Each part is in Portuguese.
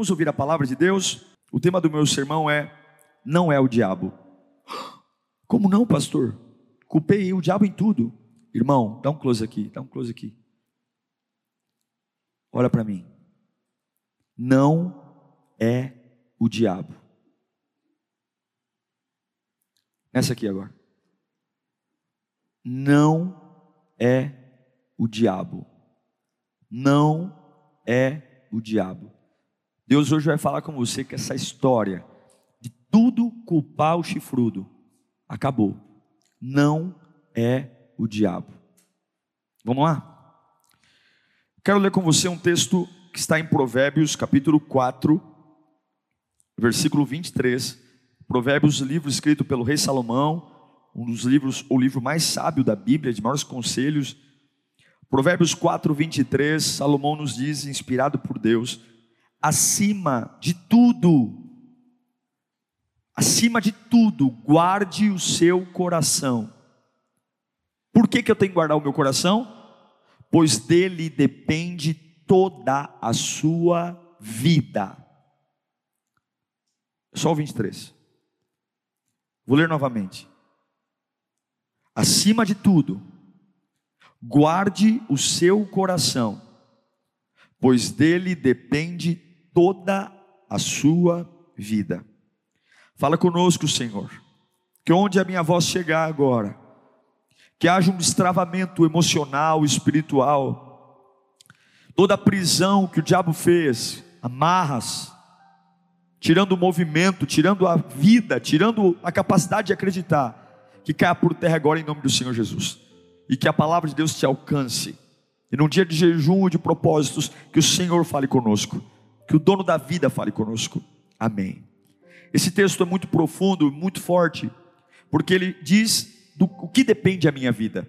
Vamos ouvir a palavra de Deus? O tema do meu sermão é: Não é o diabo. Como não, pastor? Culpei o diabo em tudo. Irmão, dá um close aqui, dá um close aqui. Olha para mim. Não é o diabo. Nessa aqui agora. Não é o diabo. Não é o diabo. Deus hoje vai falar com você que essa história de tudo culpar o chifrudo acabou. Não é o diabo. Vamos lá? Quero ler com você um texto que está em Provérbios, capítulo 4, versículo 23. Provérbios, livro escrito pelo rei Salomão, um dos livros, o livro mais sábio da Bíblia, de maiores conselhos. Provérbios 4, 23, Salomão nos diz, inspirado por Deus, acima de tudo, acima de tudo, guarde o seu coração. Por que, que eu tenho que guardar o meu coração? Pois dele depende toda a sua vida. Só o 23. Vou ler novamente. Acima de tudo, guarde o seu coração, pois dele depende toda a sua vida. Fala conosco, Senhor, que onde a minha voz chegar agora, que haja um destravamento emocional, espiritual, toda a prisão que o diabo fez, amarras, tirando o movimento, tirando a vida, tirando a capacidade de acreditar, que caia por terra agora em nome do Senhor Jesus, e que a palavra de Deus te alcance, e num dia de jejum e de propósitos, que o Senhor fale conosco que o dono da vida fale conosco. Amém. Esse texto é muito profundo, muito forte, porque ele diz do o que depende a minha vida.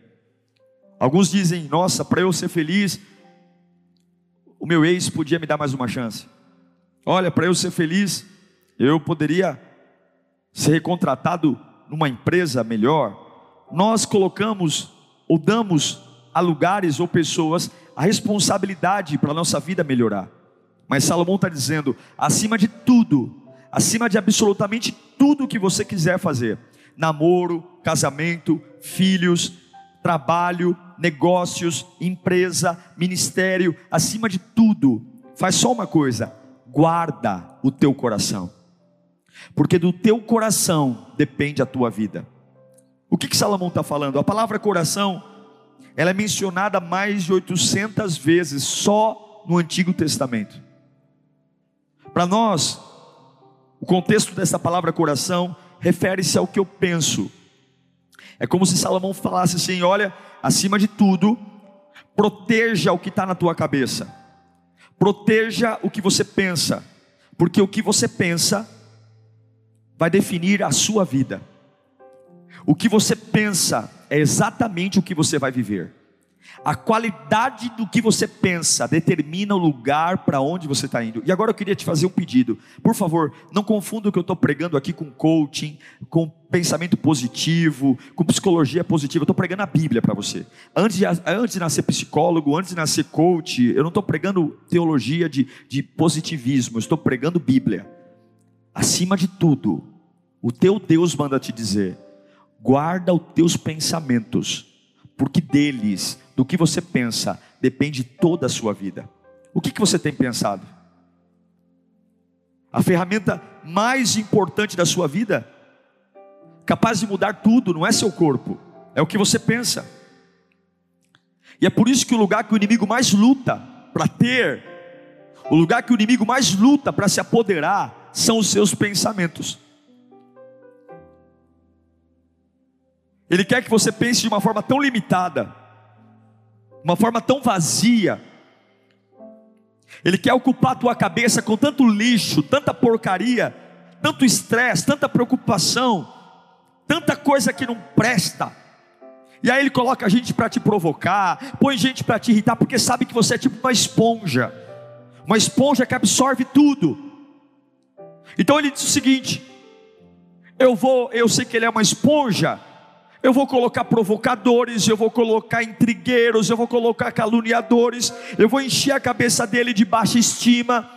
Alguns dizem: "Nossa, para eu ser feliz, o meu ex podia me dar mais uma chance. Olha, para eu ser feliz, eu poderia ser recontratado numa empresa melhor." Nós colocamos ou damos a lugares ou pessoas a responsabilidade para a nossa vida melhorar. Mas Salomão está dizendo: acima de tudo, acima de absolutamente tudo que você quiser fazer namoro, casamento, filhos, trabalho, negócios, empresa, ministério, acima de tudo, faz só uma coisa: guarda o teu coração, porque do teu coração depende a tua vida. O que, que Salomão está falando? A palavra coração, ela é mencionada mais de 800 vezes só no Antigo Testamento. Para nós, o contexto dessa palavra coração refere-se ao que eu penso. É como se Salomão falasse assim: olha, acima de tudo, proteja o que está na tua cabeça, proteja o que você pensa, porque o que você pensa vai definir a sua vida. O que você pensa é exatamente o que você vai viver. A qualidade do que você pensa determina o lugar para onde você está indo. E agora eu queria te fazer um pedido. Por favor, não confunda o que eu estou pregando aqui com coaching, com pensamento positivo, com psicologia positiva. Eu estou pregando a Bíblia para você. Antes de, antes de nascer psicólogo, antes de nascer coach, eu não estou pregando teologia de, de positivismo. Eu estou pregando Bíblia. Acima de tudo, o teu Deus manda te dizer: guarda os teus pensamentos, porque deles do que você pensa depende toda a sua vida. O que, que você tem pensado? A ferramenta mais importante da sua vida, capaz de mudar tudo, não é seu corpo, é o que você pensa. E é por isso que o lugar que o inimigo mais luta para ter, o lugar que o inimigo mais luta para se apoderar, são os seus pensamentos. Ele quer que você pense de uma forma tão limitada, uma forma tão vazia, Ele quer ocupar a tua cabeça com tanto lixo, tanta porcaria, tanto estresse, tanta preocupação, tanta coisa que não presta. E aí ele coloca gente para te provocar, põe gente para te irritar, porque sabe que você é tipo uma esponja, uma esponja que absorve tudo. Então ele diz o seguinte: eu vou, eu sei que ele é uma esponja, eu vou colocar provocadores, eu vou colocar intrigueiros, eu vou colocar caluniadores, eu vou encher a cabeça dele de baixa estima.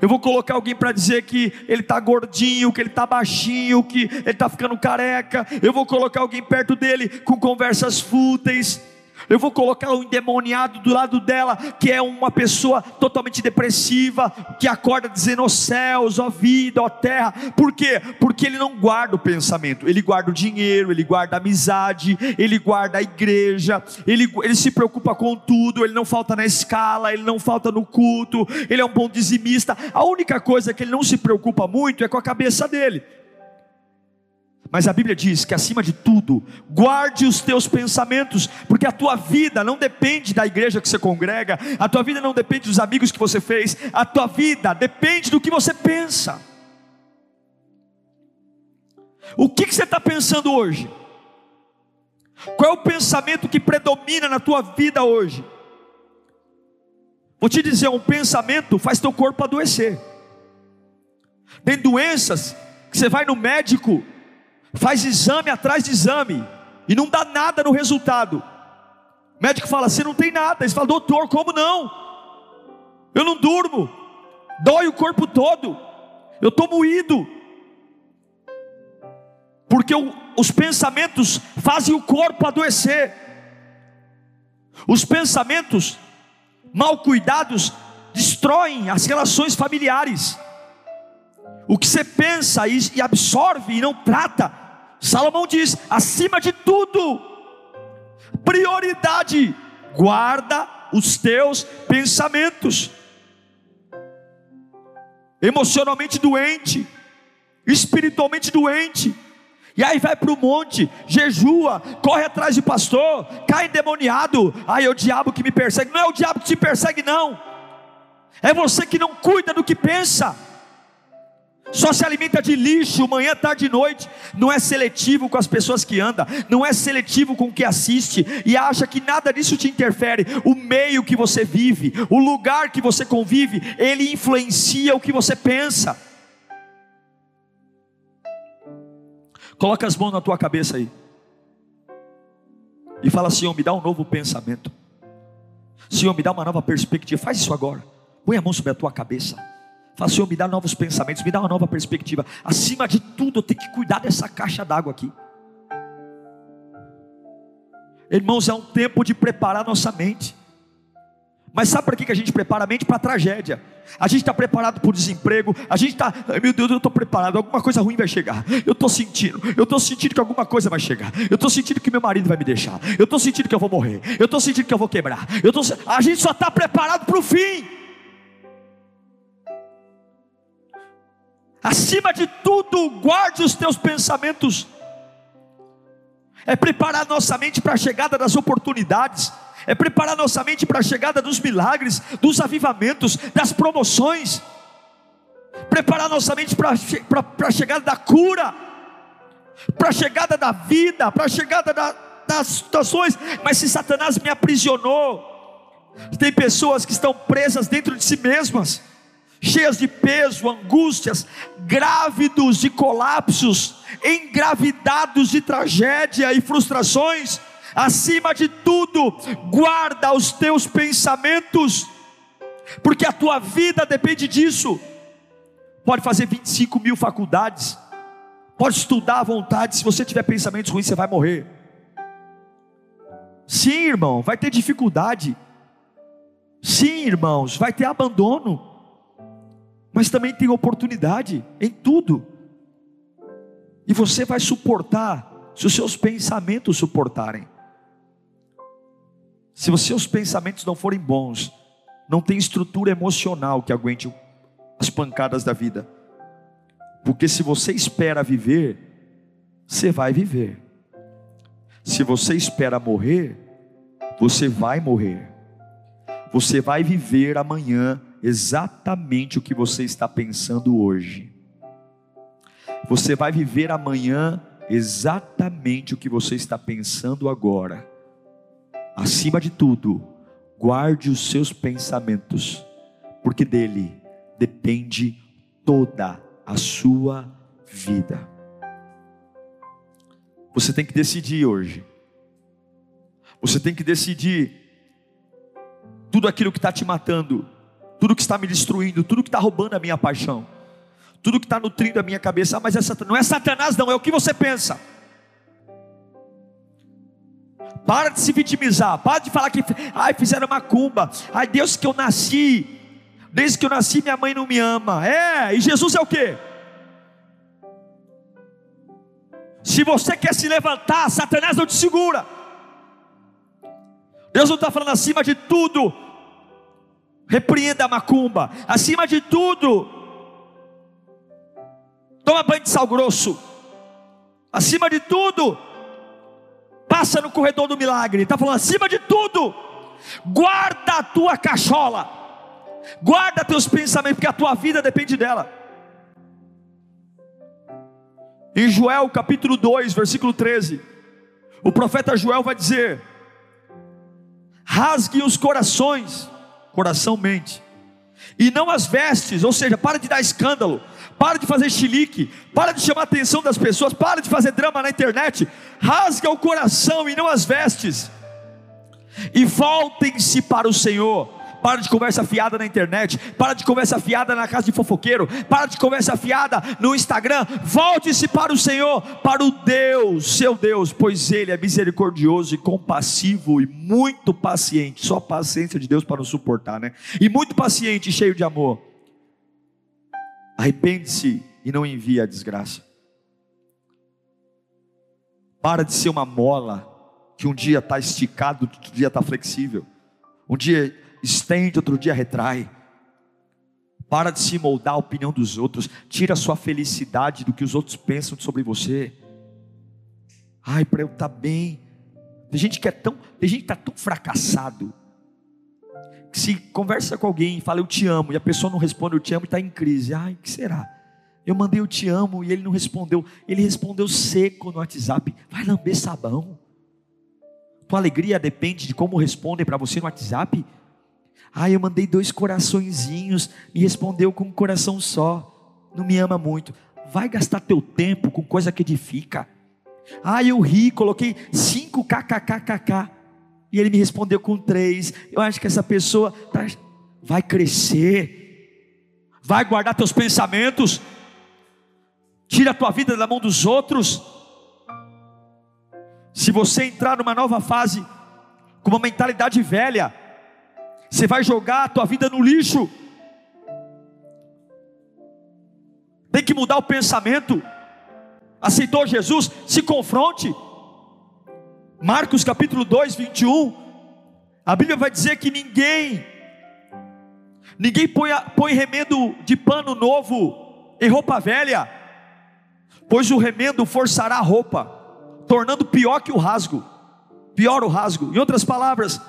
Eu vou colocar alguém para dizer que ele está gordinho, que ele está baixinho, que ele está ficando careca. Eu vou colocar alguém perto dele com conversas fúteis. Eu vou colocar um endemoniado do lado dela, que é uma pessoa totalmente depressiva, que acorda dizendo: ó oh céus, ó oh vida, ó oh terra. Por quê? Porque ele não guarda o pensamento, ele guarda o dinheiro, ele guarda a amizade, ele guarda a igreja, ele, ele se preocupa com tudo, ele não falta na escala, ele não falta no culto, ele é um bom dizimista. A única coisa que ele não se preocupa muito é com a cabeça dele. Mas a Bíblia diz que acima de tudo, guarde os teus pensamentos, porque a tua vida não depende da igreja que você congrega, a tua vida não depende dos amigos que você fez, a tua vida depende do que você pensa. O que, que você está pensando hoje? Qual é o pensamento que predomina na tua vida hoje? Vou te dizer, um pensamento faz teu corpo adoecer. Tem doenças que você vai no médico, faz exame atrás de exame e não dá nada no resultado. O médico fala: Você não tem nada. Ele fala: Doutor, como não? Eu não durmo, dói o corpo todo, eu estou moído, porque o, os pensamentos fazem o corpo adoecer. Os pensamentos mal cuidados destroem as relações familiares. O que você pensa e absorve e não trata, Salomão diz: acima de tudo, prioridade, guarda os teus pensamentos. Emocionalmente doente, espiritualmente doente, e aí vai para o monte, jejua, corre atrás de pastor, cai endemoniado. Ai, é o diabo que me persegue. Não é o diabo que te persegue, não. É você que não cuida do que pensa só se alimenta de lixo manhã, tarde e noite, não é seletivo com as pessoas que anda, não é seletivo com o que assiste e acha que nada disso te interfere. O meio que você vive, o lugar que você convive, ele influencia o que você pensa. Coloca as mãos na tua cabeça aí. E fala, Senhor, me dá um novo pensamento. Senhor, me dá uma nova perspectiva. Faz isso agora. Põe a mão sobre a tua cabeça. Fala, Senhor, me dá novos pensamentos, me dá uma nova perspectiva. Acima de tudo, eu tenho que cuidar dessa caixa d'água aqui. Irmãos, é um tempo de preparar nossa mente. Mas sabe para que a gente prepara a mente? Para a tragédia. A gente está preparado para o desemprego. A gente está, meu Deus, eu estou preparado. Alguma coisa ruim vai chegar. Eu estou sentindo. Eu estou sentindo que alguma coisa vai chegar. Eu estou sentindo que meu marido vai me deixar. Eu estou sentindo que eu vou morrer. Eu estou sentindo que eu vou quebrar. Eu tô, a gente só está preparado para o fim. Acima de tudo, guarde os teus pensamentos. É preparar nossa mente para a chegada das oportunidades, é preparar nossa mente para a chegada dos milagres, dos avivamentos, das promoções, preparar nossa mente para a chegada da cura, para a chegada da vida, para a chegada da, das situações. Mas se Satanás me aprisionou, tem pessoas que estão presas dentro de si mesmas cheias de peso, angústias, grávidos de colapsos, engravidados de tragédia e frustrações. Acima de tudo, guarda os teus pensamentos, porque a tua vida depende disso. Pode fazer 25 mil faculdades, pode estudar à vontade, se você tiver pensamentos ruins, você vai morrer. Sim, irmão, vai ter dificuldade. Sim, irmãos, vai ter abandono mas também tem oportunidade em tudo. E você vai suportar se os seus pensamentos suportarem. Se os seus pensamentos não forem bons, não tem estrutura emocional que aguente as pancadas da vida. Porque se você espera viver, você vai viver. Se você espera morrer, você vai morrer. Você vai viver amanhã exatamente o que você está pensando hoje. Você vai viver amanhã exatamente o que você está pensando agora. Acima de tudo, guarde os seus pensamentos, porque dele depende toda a sua vida. Você tem que decidir hoje. Você tem que decidir tudo aquilo que está te matando, tudo que está me destruindo, tudo que está roubando a minha paixão, tudo que está nutrindo a minha cabeça. Ah, mas é não é Satanás, não, é o que você pensa. Para de se vitimizar, para de falar que ai, fizeram macumba, ai, Deus que eu nasci, desde que eu nasci minha mãe não me ama. É, e Jesus é o que? Se você quer se levantar, Satanás não te segura. Deus não está falando acima de tudo, repreenda a macumba, acima de tudo, toma banho de sal grosso, acima de tudo, passa no corredor do milagre, está falando acima de tudo, guarda a tua cachola, guarda teus pensamentos, porque a tua vida depende dela. Em Joel capítulo 2, versículo 13, o profeta Joel vai dizer: rasgue os corações, coração mente, e não as vestes, ou seja, para de dar escândalo, para de fazer chilique, para de chamar a atenção das pessoas, para de fazer drama na internet, rasga o coração e não as vestes, e voltem-se para o Senhor, para de conversa fiada na internet, para de conversa fiada na casa de fofoqueiro, para de conversa fiada no Instagram. Volte-se para o Senhor, para o Deus, seu Deus, pois Ele é misericordioso e compassivo e muito paciente. Só a paciência de Deus para nos suportar, né? E muito paciente e cheio de amor. Arrepende-se e não envie a desgraça. Para de ser uma mola que um dia está esticado, outro dia está flexível. Um dia estende, outro dia retrai. Para de se moldar a opinião dos outros. Tira a sua felicidade do que os outros pensam sobre você. Ai, para eu estar tá bem. Tem gente que é tão, tem gente que está tão fracassado que se conversa com alguém e fala eu te amo e a pessoa não responde eu te amo e está em crise. Ai, que será? Eu mandei eu te amo e ele não respondeu. Ele respondeu seco no WhatsApp. Vai lamber sabão. Tua alegria depende de como respondem para você no WhatsApp. Ah, eu mandei dois coraçõezinhos e respondeu com um coração só. Não me ama muito. Vai gastar teu tempo com coisa que edifica. Ah, eu ri, coloquei cinco kkkk e ele me respondeu com três. Eu acho que essa pessoa tá... vai crescer, vai guardar teus pensamentos, tira a tua vida da mão dos outros. Se você entrar numa nova fase com uma mentalidade velha, você vai jogar a tua vida no lixo. Tem que mudar o pensamento. Aceitou Jesus? Se confronte. Marcos capítulo 2, 21. A Bíblia vai dizer que ninguém, ninguém põe, põe remendo de pano novo em roupa velha, pois o remendo forçará a roupa, tornando pior que o rasgo. Pior o rasgo. Em outras palavras,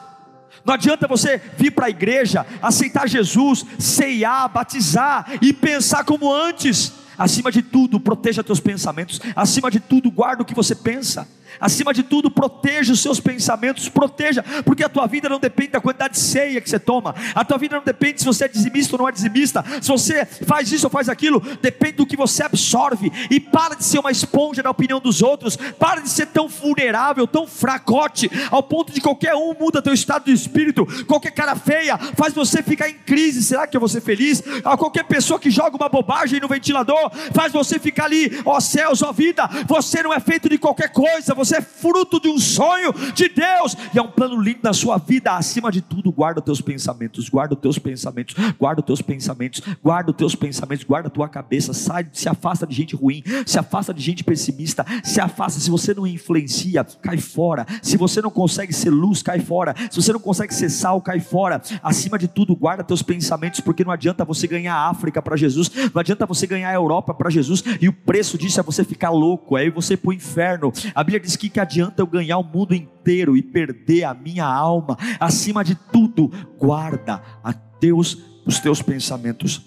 não adianta você vir para a igreja, aceitar Jesus, ceiar, batizar e pensar como antes. Acima de tudo, proteja teus pensamentos. Acima de tudo, guarda o que você pensa. Acima de tudo, proteja os seus pensamentos, proteja, porque a tua vida não depende da quantidade de ceia que você toma, a tua vida não depende se você é dizimista ou não é dizimista, se você faz isso ou faz aquilo, depende do que você absorve, e para de ser uma esponja na opinião dos outros, para de ser tão vulnerável, tão fracote, ao ponto de qualquer um muda teu estado de espírito, qualquer cara feia faz você ficar em crise, será que eu vou ser feliz? A qualquer pessoa que joga uma bobagem no ventilador, faz você ficar ali, ó céus, ó vida, você não é feito de qualquer coisa, você é fruto de um sonho de Deus, e é um plano lindo na sua vida. Acima de tudo, guarda os teus pensamentos, guarda os teus pensamentos, guarda os teus pensamentos, guarda os teus pensamentos, guarda a tua cabeça, sai, se afasta de gente ruim, se afasta de gente pessimista, se afasta. Se você não influencia, cai fora. Se você não consegue ser luz, cai fora. Se você não consegue ser sal, cai fora. Acima de tudo, guarda teus pensamentos, porque não adianta você ganhar a África para Jesus, não adianta você ganhar a Europa para Jesus, e o preço disso é você ficar louco, aí você para o inferno. A Bíblia diz diz que, que adianta eu ganhar o mundo inteiro e perder a minha alma? Acima de tudo, guarda a teus os teus pensamentos.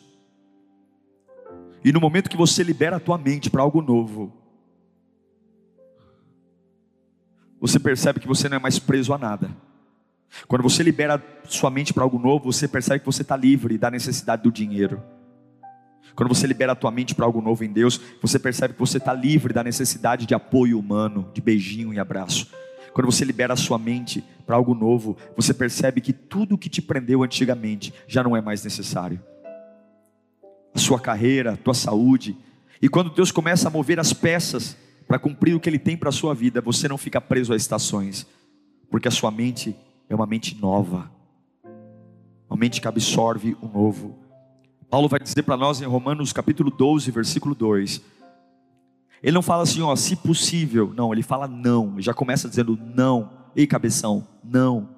E no momento que você libera a tua mente para algo novo, você percebe que você não é mais preso a nada. Quando você libera sua mente para algo novo, você percebe que você está livre da necessidade do dinheiro. Quando você libera a tua mente para algo novo em Deus, você percebe que você está livre da necessidade de apoio humano, de beijinho e abraço. Quando você libera a sua mente para algo novo, você percebe que tudo que te prendeu antigamente já não é mais necessário. A sua carreira, a tua saúde. E quando Deus começa a mover as peças para cumprir o que Ele tem para a sua vida, você não fica preso a estações, porque a sua mente é uma mente nova, uma mente que absorve o novo. Paulo vai dizer para nós em Romanos capítulo 12, versículo 2. Ele não fala assim, ó, se possível. Não, ele fala não. Ele já começa dizendo não. Ei, cabeção, não.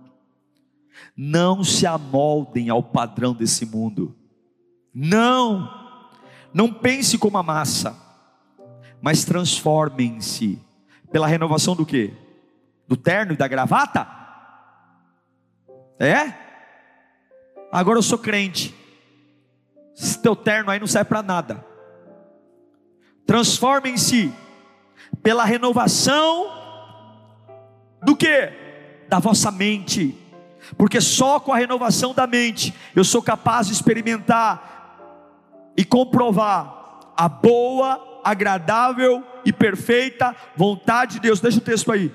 Não se amoldem ao padrão desse mundo. Não. Não pense como a massa, mas transformem-se pela renovação do quê? Do terno e da gravata? É? Agora eu sou crente. Esse teu terno aí não serve para nada. Transformem-se pela renovação do que? Da vossa mente. Porque só com a renovação da mente eu sou capaz de experimentar e comprovar a boa, agradável e perfeita vontade de Deus. Deixa o texto aí.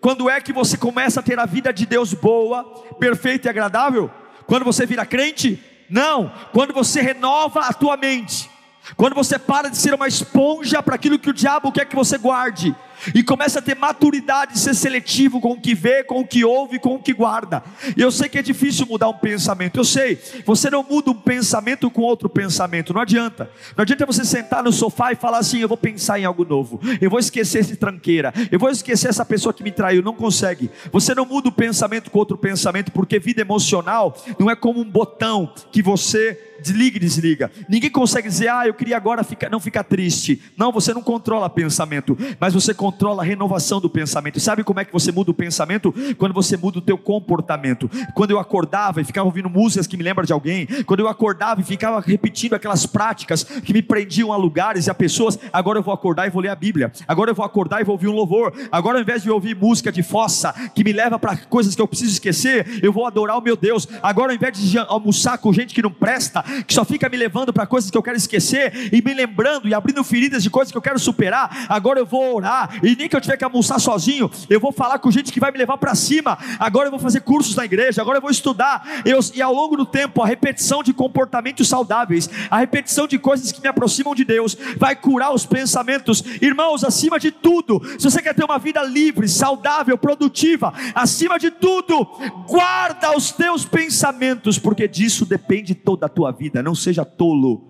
Quando é que você começa a ter a vida de Deus boa, perfeita e agradável? Quando você vira crente? Não, quando você renova a tua mente, quando você para de ser uma esponja para aquilo que o diabo quer que você guarde, e começa a ter maturidade, ser seletivo com o que vê, com o que ouve, com o que guarda. E eu sei que é difícil mudar um pensamento, eu sei. Você não muda um pensamento com outro pensamento, não adianta. Não adianta você sentar no sofá e falar assim: eu vou pensar em algo novo, eu vou esquecer esse tranqueira, eu vou esquecer essa pessoa que me traiu. Não consegue. Você não muda o pensamento com outro pensamento, porque vida emocional não é como um botão que você desliga e desliga. Ninguém consegue dizer, ah, eu queria agora ficar, não ficar triste. Não, você não controla pensamento, mas você controla a renovação do pensamento. Sabe como é que você muda o pensamento? Quando você muda o teu comportamento. Quando eu acordava e ficava ouvindo músicas que me lembram de alguém, quando eu acordava e ficava repetindo aquelas práticas que me prendiam a lugares e a pessoas, agora eu vou acordar e vou ler a Bíblia. Agora eu vou acordar e vou ouvir um louvor. Agora ao invés de ouvir música de fossa que me leva para coisas que eu preciso esquecer, eu vou adorar o meu Deus. Agora ao invés de almoçar com gente que não presta, que só fica me levando para coisas que eu quero esquecer e me lembrando e abrindo feridas de coisas que eu quero superar, agora eu vou orar e nem que eu tiver que almoçar sozinho, eu vou falar com gente que vai me levar para cima. Agora eu vou fazer cursos na igreja, agora eu vou estudar. Eu, e ao longo do tempo, a repetição de comportamentos saudáveis, a repetição de coisas que me aproximam de Deus, vai curar os pensamentos. Irmãos, acima de tudo, se você quer ter uma vida livre, saudável, produtiva, acima de tudo, guarda os teus pensamentos, porque disso depende toda a tua vida. Não seja tolo.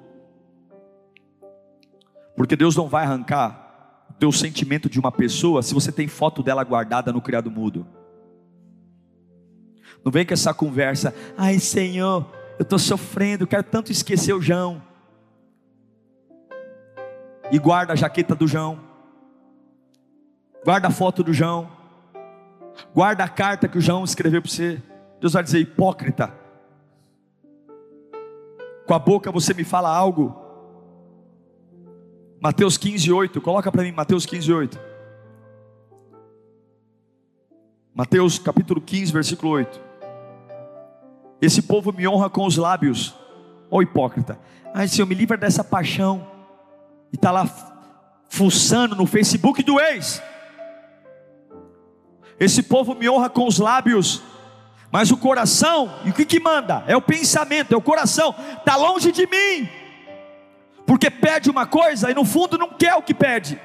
Porque Deus não vai arrancar teu sentimento de uma pessoa se você tem foto dela guardada no criado mudo. Não vem com essa conversa, ai Senhor, eu estou sofrendo, quero tanto esquecer o João. E guarda a jaqueta do João, guarda a foto do João, guarda a carta que o João escreveu para você. Deus vai dizer, hipócrita, com a boca você me fala algo, Mateus 15, 8. Coloca para mim, Mateus 15, 8. Mateus capítulo 15, versículo 8. Esse povo me honra com os lábios, ó oh, hipócrita. Ai, Senhor, me livra dessa paixão. E está lá fuçando no Facebook do ex. Esse povo me honra com os lábios, mas o coração, e o que, que manda? É o pensamento, é o coração, está longe de mim porque pede uma coisa e no fundo não quer o que pede.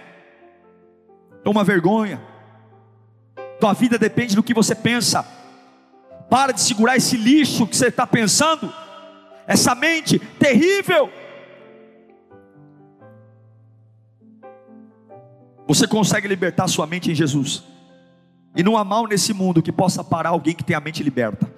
É uma vergonha. Tua vida depende do que você pensa. Para de segurar esse lixo que você está pensando, essa mente terrível. Você consegue libertar sua mente em Jesus. E não há mal nesse mundo que possa parar alguém que tem a mente liberta.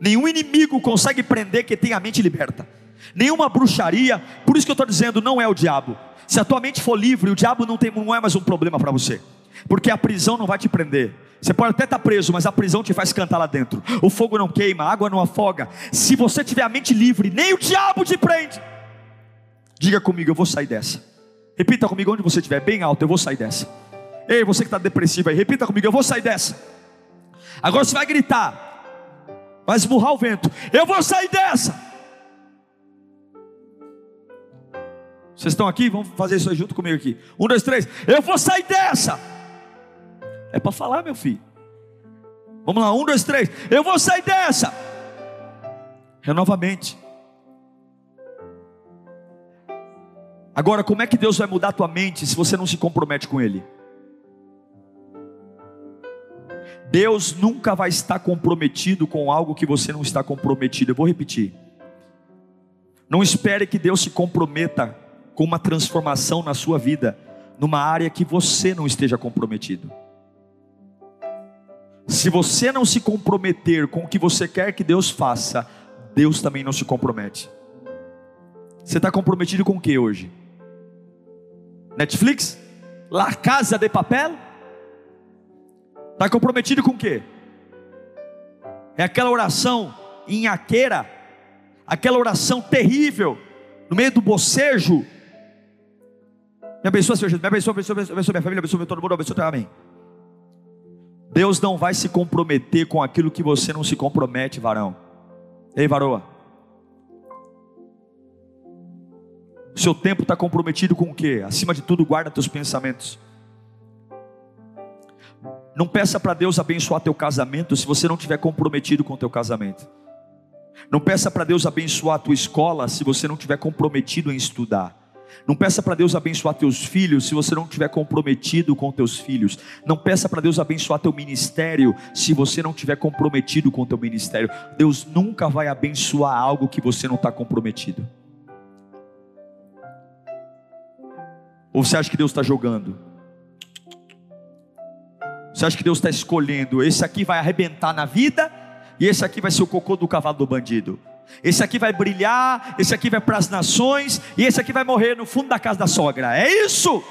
Nenhum inimigo consegue prender quem tem a mente liberta nenhuma bruxaria. Por isso que eu estou dizendo, não é o diabo. Se a tua mente for livre, o diabo não, tem, não é mais um problema para você, porque a prisão não vai te prender. Você pode até estar preso, mas a prisão te faz cantar lá dentro. O fogo não queima, a água não afoga. Se você tiver a mente livre, nem o diabo te prende. Diga comigo, eu vou sair dessa. Repita comigo onde você estiver, bem alto, eu vou sair dessa. Ei, você que está depressivo aí, repita comigo, eu vou sair dessa. Agora você vai gritar, vai esmurrar o vento, eu vou sair dessa. Vocês estão aqui? Vamos fazer isso aí junto comigo aqui. Um, dois, três. Eu vou sair dessa. É para falar, meu filho. Vamos lá, um, dois, três. Eu vou sair dessa. Renovamente. Agora, como é que Deus vai mudar a tua mente se você não se compromete com Ele? Deus nunca vai estar comprometido com algo que você não está comprometido. Eu vou repetir. Não espere que Deus se comprometa com uma transformação na sua vida, numa área que você não esteja comprometido. Se você não se comprometer com o que você quer que Deus faça, Deus também não se compromete. Você está comprometido com o que hoje? Netflix? La Casa de Papel? Está comprometido com o que? É aquela oração em aqueira, aquela oração terrível, no meio do bocejo, me abençoa, Senhor Jesus. Me abençoa, abençoa, abençoa, abençoa minha família, abençoa todo mundo, abençoa, amém. Deus não vai se comprometer com aquilo que você não se compromete, varão. Ei, varoa. Seu tempo está comprometido com o quê? Acima de tudo, guarda teus pensamentos. Não peça para Deus abençoar teu casamento se você não estiver comprometido com teu casamento. Não peça para Deus abençoar a tua escola se você não estiver comprometido em estudar. Não peça para Deus abençoar teus filhos se você não estiver comprometido com teus filhos. Não peça para Deus abençoar teu ministério se você não estiver comprometido com teu ministério. Deus nunca vai abençoar algo que você não está comprometido. Ou você acha que Deus está jogando? Você acha que Deus está escolhendo? Esse aqui vai arrebentar na vida e esse aqui vai ser o cocô do cavalo do bandido. Esse aqui vai brilhar, esse aqui vai para as nações, e esse aqui vai morrer no fundo da casa da sogra. É isso.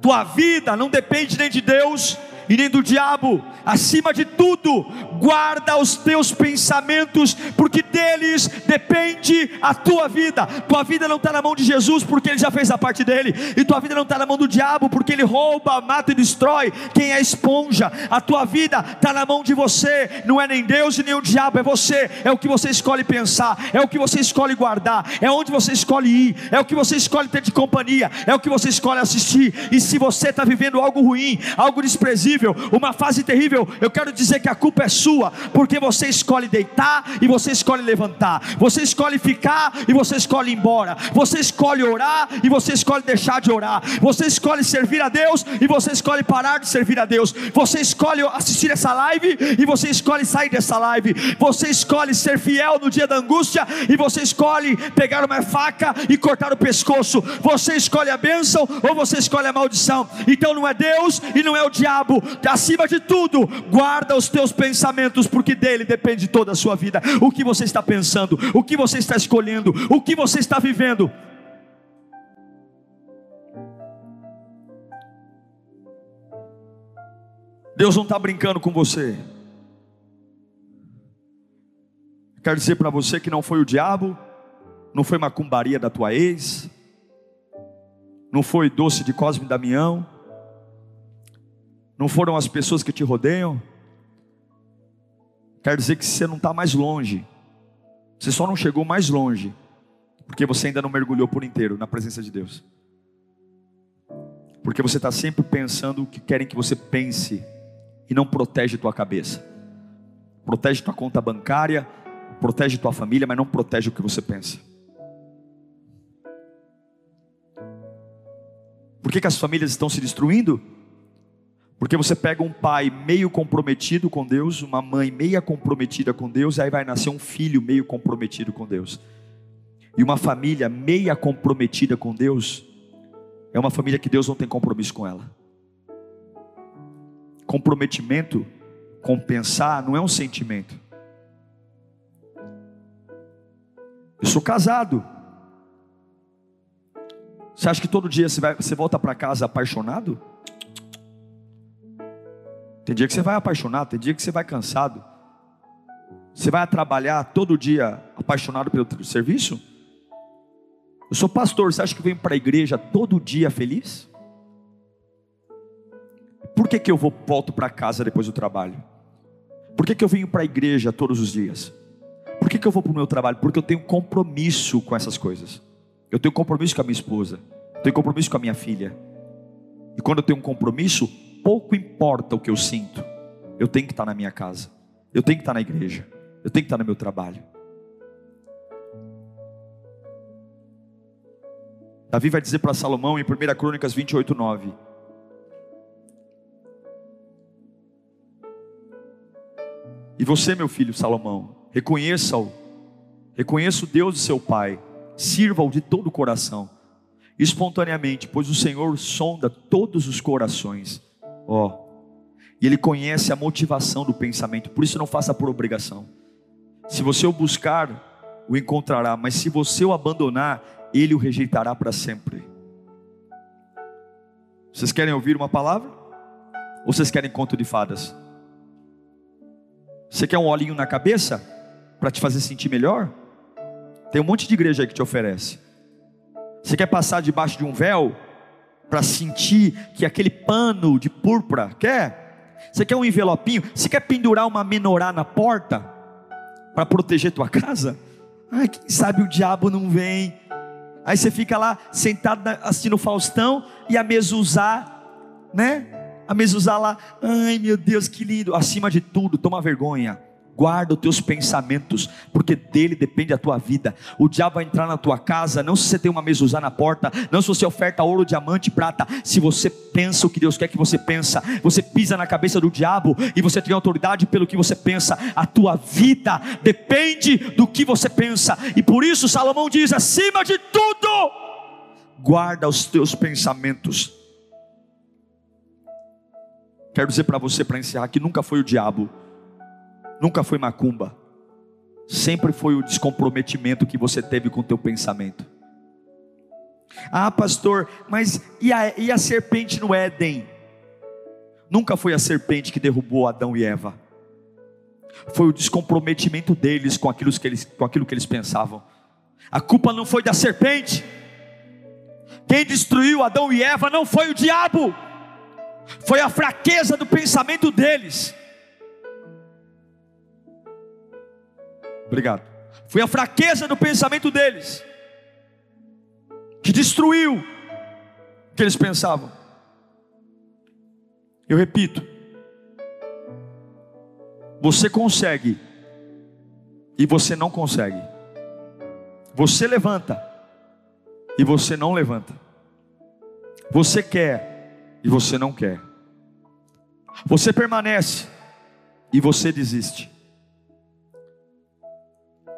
Tua vida não depende nem de Deus e nem do diabo, acima de tudo, guarda os teus pensamentos, porque deles depende a tua vida. Tua vida não está na mão de Jesus, porque ele já fez a parte dele, e tua vida não está na mão do diabo, porque ele rouba, mata e destrói quem é esponja. A tua vida está na mão de você, não é nem Deus e nem o diabo, é você, é o que você escolhe pensar, é o que você escolhe guardar, é onde você escolhe ir, é o que você escolhe ter de companhia, é o que você escolhe assistir. E se você está vivendo algo ruim, algo desprezível, uma fase terrível, eu quero dizer que a culpa é sua, porque você escolhe deitar e você escolhe levantar, você escolhe ficar e você escolhe ir embora, você escolhe orar e você escolhe deixar de orar, você escolhe servir a Deus e você escolhe parar de servir a Deus, você escolhe assistir essa live e você escolhe sair dessa live, você escolhe ser fiel no dia da angústia e você escolhe pegar uma faca e cortar o pescoço, você escolhe a bênção ou você escolhe a maldição, então não é Deus e não é o diabo, acima de tudo, guarda os teus pensamentos, porque dele depende toda a sua vida. O que você está pensando, o que você está escolhendo, o que você está vivendo. Deus não está brincando com você. Quero dizer para você que não foi o diabo, não foi macumbaria da tua ex, não foi doce de Cosme e Damião, não foram as pessoas que te rodeiam? Quer dizer que você não está mais longe, você só não chegou mais longe, porque você ainda não mergulhou por inteiro na presença de Deus. Porque você está sempre pensando o que querem que você pense e não protege tua cabeça. Protege tua conta bancária, protege tua família, mas não protege o que você pensa. Por que, que as famílias estão se destruindo? Porque você pega um pai meio comprometido com Deus, uma mãe meia comprometida com Deus, aí vai nascer um filho meio comprometido com Deus. E uma família meia comprometida com Deus é uma família que Deus não tem compromisso com ela. Comprometimento, compensar, não é um sentimento. Eu sou casado. Você acha que todo dia você, vai, você volta para casa apaixonado? Tem dia que você vai apaixonado, tem dia que você vai cansado. Você vai trabalhar todo dia apaixonado pelo serviço? Eu sou pastor, você acha que eu venho para a igreja todo dia feliz? Por que, que eu vou, volto para casa depois do trabalho? Por que, que eu venho para a igreja todos os dias? Por que, que eu vou para o meu trabalho? Porque eu tenho compromisso com essas coisas. Eu tenho compromisso com a minha esposa. Eu tenho compromisso com a minha filha. E quando eu tenho um compromisso, importa o que eu sinto. Eu tenho que estar na minha casa. Eu tenho que estar na igreja. Eu tenho que estar no meu trabalho. Davi vai dizer para Salomão em 1 Crônicas 28, 9: E você, meu filho Salomão, reconheça-o, reconheça o Deus de seu pai, sirva-o de todo o coração, espontaneamente, pois o Senhor sonda todos os corações, ó, oh, e Ele conhece a motivação do pensamento, por isso não faça por obrigação. Se você o buscar, o encontrará, mas se você o abandonar, ele o rejeitará para sempre. Vocês querem ouvir uma palavra? Ou vocês querem conto de fadas? Você quer um olhinho na cabeça para te fazer sentir melhor? Tem um monte de igreja aí que te oferece. Você quer passar debaixo de um véu para sentir que aquele pano de púrpura quer? Você quer um envelopinho? Você quer pendurar uma menorá na porta para proteger tua casa? Ai, quem sabe o diabo não vem Aí você fica lá sentado assistindo Faustão e a usar, né? A usar lá, ai meu Deus, que lindo. Acima de tudo, toma vergonha. Guarda os teus pensamentos, porque dele depende a tua vida. O diabo vai entrar na tua casa, não se você tem uma mesa na porta, não se você oferta ouro, diamante, prata. Se você pensa o que Deus quer que você pensa, você pisa na cabeça do diabo e você tem autoridade pelo que você pensa. A tua vida depende do que você pensa. E por isso Salomão diz: acima de tudo, guarda os teus pensamentos. Quero dizer para você, para encerrar, que nunca foi o diabo nunca foi macumba. Sempre foi o descomprometimento que você teve com o teu pensamento. Ah, pastor, mas e a, e a serpente no Éden? Nunca foi a serpente que derrubou Adão e Eva. Foi o descomprometimento deles com aquilo que eles, com aquilo que eles pensavam. A culpa não foi da serpente. Quem destruiu Adão e Eva não foi o diabo. Foi a fraqueza do pensamento deles. Obrigado. Foi a fraqueza do pensamento deles que destruiu o que eles pensavam. Eu repito, você consegue e você não consegue. Você levanta e você não levanta. Você quer e você não quer. Você permanece e você desiste.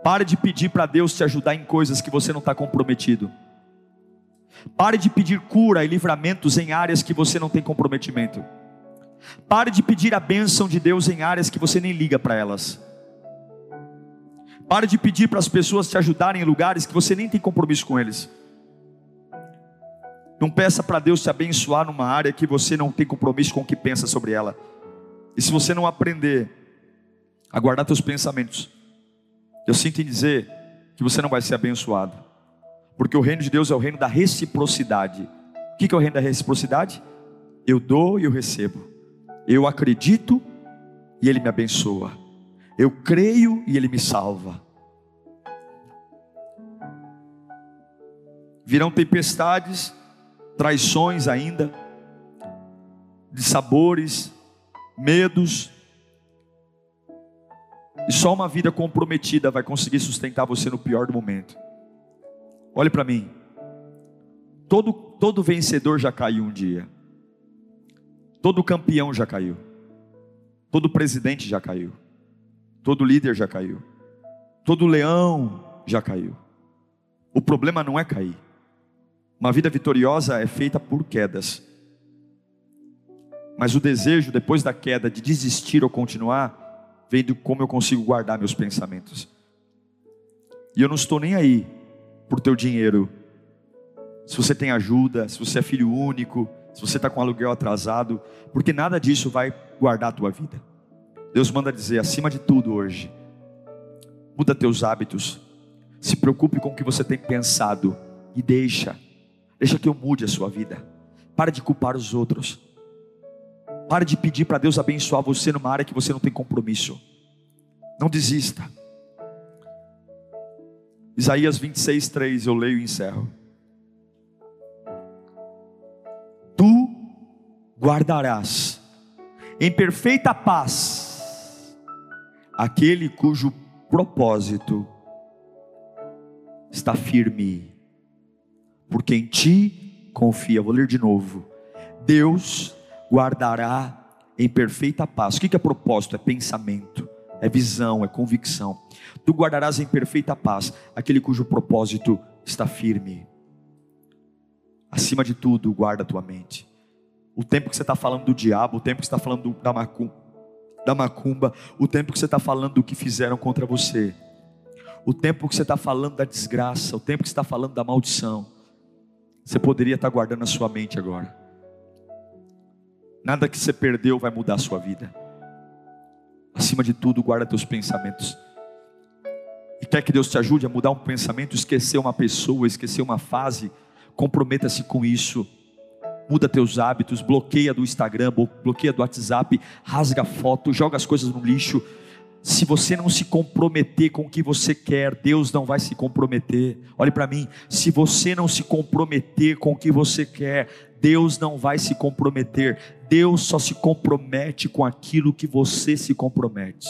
Pare de pedir para Deus te ajudar em coisas que você não está comprometido. Pare de pedir cura e livramentos em áreas que você não tem comprometimento. Pare de pedir a bênção de Deus em áreas que você nem liga para elas. Pare de pedir para as pessoas te ajudarem em lugares que você nem tem compromisso com eles. Não peça para Deus te abençoar numa área que você não tem compromisso com o que pensa sobre ela. E se você não aprender a guardar seus pensamentos, eu sinto em dizer que você não vai ser abençoado, porque o reino de Deus é o reino da reciprocidade. O que é o reino da reciprocidade? Eu dou e eu recebo, eu acredito e Ele me abençoa, eu creio e Ele me salva. Virão tempestades, traições ainda, de sabores, medos, e só uma vida comprometida vai conseguir sustentar você no pior do momento. Olhe para mim. Todo, todo vencedor já caiu um dia. Todo campeão já caiu. Todo presidente já caiu. Todo líder já caiu. Todo leão já caiu. O problema não é cair. Uma vida vitoriosa é feita por quedas. Mas o desejo, depois da queda, de desistir ou continuar, vendo como eu consigo guardar meus pensamentos. E eu não estou nem aí por teu dinheiro. Se você tem ajuda, se você é filho único, se você está com aluguel atrasado, porque nada disso vai guardar a tua vida. Deus manda dizer, acima de tudo hoje, muda teus hábitos, se preocupe com o que você tem pensado e deixa, deixa que eu mude a sua vida. Para de culpar os outros. Pare de pedir para Deus abençoar você numa área que você não tem compromisso. Não desista. Isaías 26, 3, eu leio e encerro. Tu guardarás em perfeita paz aquele cujo propósito está firme, porque em ti confia. Vou ler de novo. Deus guardará em perfeita paz. O que é propósito? É pensamento, é visão, é convicção. Tu guardarás em perfeita paz aquele cujo propósito está firme. Acima de tudo, guarda a tua mente. O tempo que você está falando do diabo, o tempo que você está falando da macumba, da macumba, o tempo que você está falando do que fizeram contra você, o tempo que você está falando da desgraça, o tempo que você está falando da maldição, você poderia estar guardando a sua mente agora. Nada que você perdeu vai mudar a sua vida. Acima de tudo, guarda teus pensamentos. E quer que Deus te ajude a mudar um pensamento, esquecer uma pessoa, esquecer uma fase, comprometa-se com isso. Muda teus hábitos, bloqueia do Instagram, bloqueia do WhatsApp, rasga foto, joga as coisas no lixo. Se você não se comprometer com o que você quer, Deus não vai se comprometer. Olhe para mim, se você não se comprometer com o que você quer, Deus não vai se comprometer. Deus só se compromete com aquilo que você se compromete.